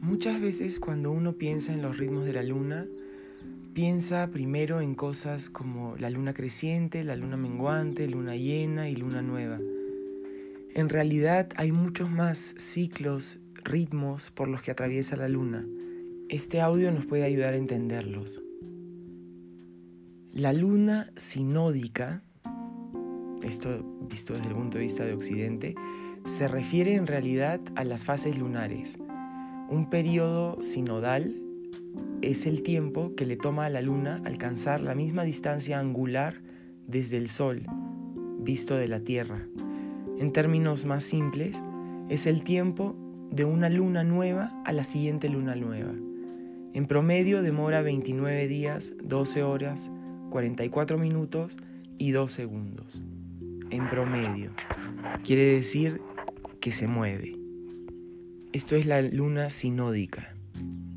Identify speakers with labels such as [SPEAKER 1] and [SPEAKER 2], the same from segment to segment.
[SPEAKER 1] Muchas veces cuando uno piensa en los ritmos de la luna, piensa primero en cosas como la luna creciente, la luna menguante, luna llena y luna nueva. En realidad hay muchos más ciclos, ritmos por los que atraviesa la luna. Este audio nos puede ayudar a entenderlos. La luna sinódica, esto visto desde el punto de vista de Occidente, se refiere en realidad a las fases lunares. Un periodo sinodal es el tiempo que le toma a la luna alcanzar la misma distancia angular desde el Sol, visto de la Tierra. En términos más simples, es el tiempo de una luna nueva a la siguiente luna nueva. En promedio demora 29 días, 12 horas, 44 minutos y 2 segundos. En promedio. Quiere decir que se mueve. Esto es la luna sinódica,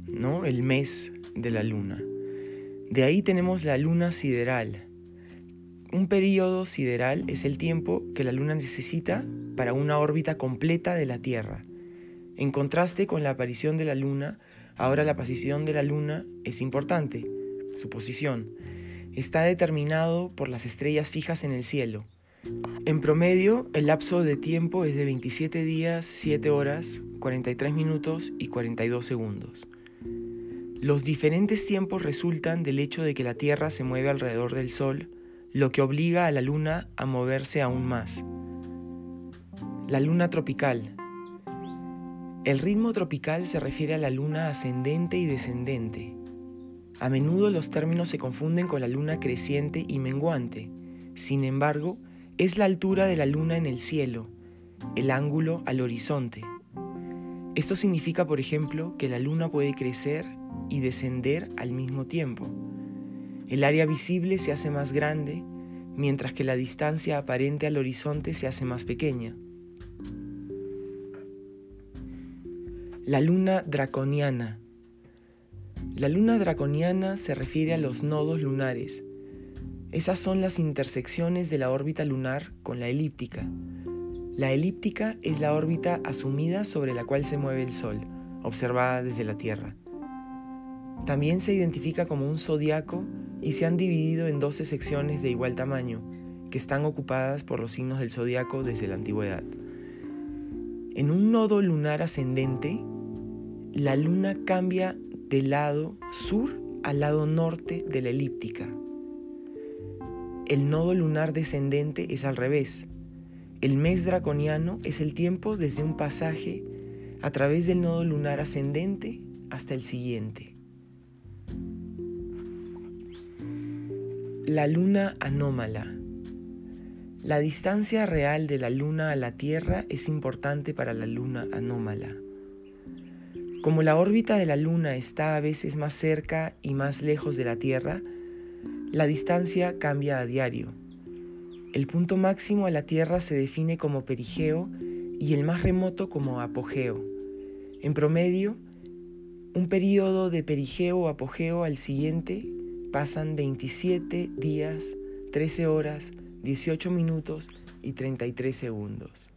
[SPEAKER 1] ¿no? El mes de la luna. De ahí tenemos la luna sideral, un periodo sideral es el tiempo que la Luna necesita para una órbita completa de la Tierra. En contraste con la aparición de la Luna, ahora la posición de la Luna es importante. Su posición está determinado por las estrellas fijas en el cielo. En promedio, el lapso de tiempo es de 27 días, 7 horas, 43 minutos y 42 segundos. Los diferentes tiempos resultan del hecho de que la Tierra se mueve alrededor del Sol, lo que obliga a la luna a moverse aún más. La luna tropical. El ritmo tropical se refiere a la luna ascendente y descendente. A menudo los términos se confunden con la luna creciente y menguante. Sin embargo, es la altura de la luna en el cielo, el ángulo al horizonte. Esto significa, por ejemplo, que la luna puede crecer y descender al mismo tiempo. El área visible se hace más grande, mientras que la distancia aparente al horizonte se hace más pequeña. La luna draconiana. La luna draconiana se refiere a los nodos lunares. Esas son las intersecciones de la órbita lunar con la elíptica. La elíptica es la órbita asumida sobre la cual se mueve el Sol, observada desde la Tierra. También se identifica como un zodiaco y se han dividido en 12 secciones de igual tamaño, que están ocupadas por los signos del zodiaco desde la antigüedad. En un nodo lunar ascendente, la luna cambia del lado sur al lado norte de la elíptica. El nodo lunar descendente es al revés. El mes draconiano es el tiempo desde un pasaje a través del nodo lunar ascendente hasta el siguiente. La luna anómala. La distancia real de la luna a la Tierra es importante para la luna anómala. Como la órbita de la luna está a veces más cerca y más lejos de la Tierra, la distancia cambia a diario. El punto máximo a la Tierra se define como perigeo y el más remoto como apogeo. En promedio, un periodo de perigeo o apogeo al siguiente pasan 27 días, 13 horas, 18 minutos y 33 segundos.